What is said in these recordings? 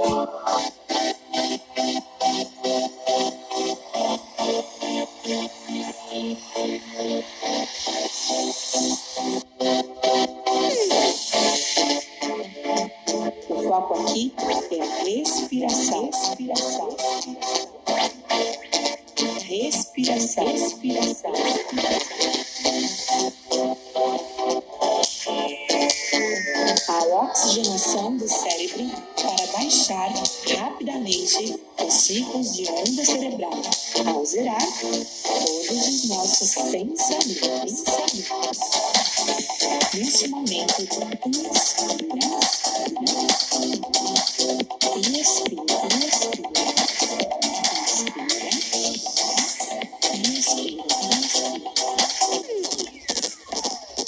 O foco aqui é respiração. Respiração. Respiração. Respiração. A baixar rapidamente os ciclos de onda cerebral, ao zerar todos os nossos pensamentos. Neste momento, inspira, expira, expira, inspira,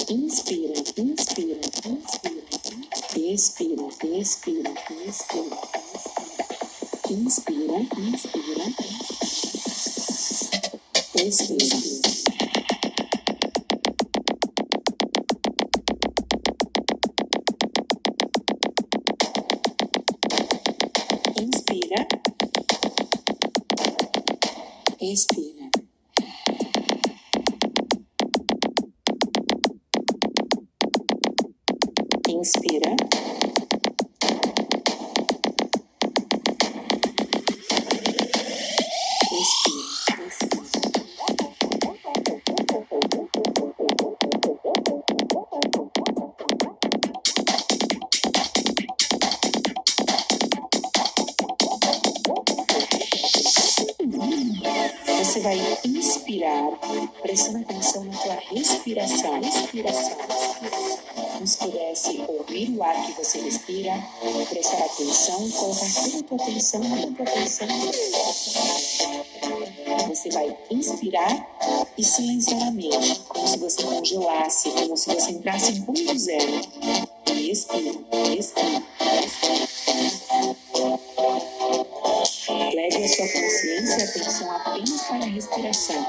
inspira, inspira, inspira, inspira, expira, expira, expira, inspira, inspira, expira. Inspira. Expira. Inspira. Você vai inspirar, prestando atenção na tua respiração. Respiração. Nos pudesse ouvir o ar que você respira, prestar atenção, colocar toda a tua atenção, toda a tua atenção. Você vai inspirar e silenciar a mente, como se você congelasse, como se você entrasse em ponto zero. Respira, respira, respira. Leve a sua consciência e atenção apenas para a respiração.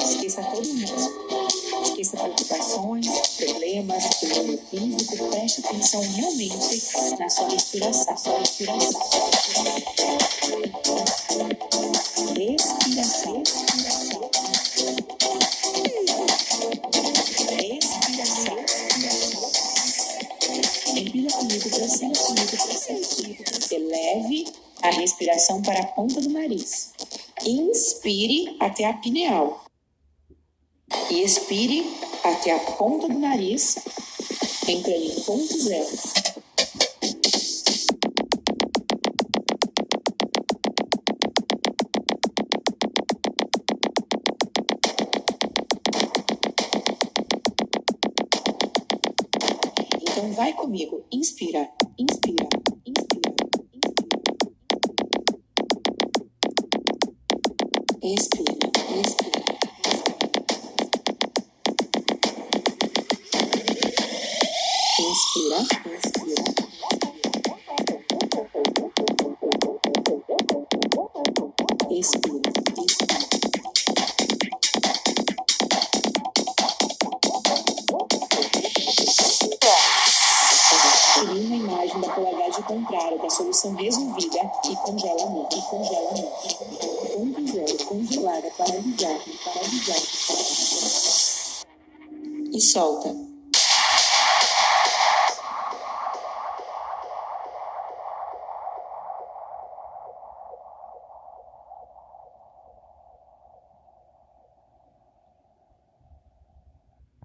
Esqueça todo mundo. Esqueça preocupações, problemas, mundo físico. Preste atenção realmente na sua respiração. Sua respiração. Eleve a respiração para a ponta do nariz. Inspire até a pineal. E expire até a ponta do nariz, entrando em ponto zero. Então vai comigo. Inspira, inspira, inspira, inspira. Expira, expira. Inspira. Contrária, da solução resolvida e congela mente, e congela mente. Ponto zero, congelada, paralisada, paralisada. E solta.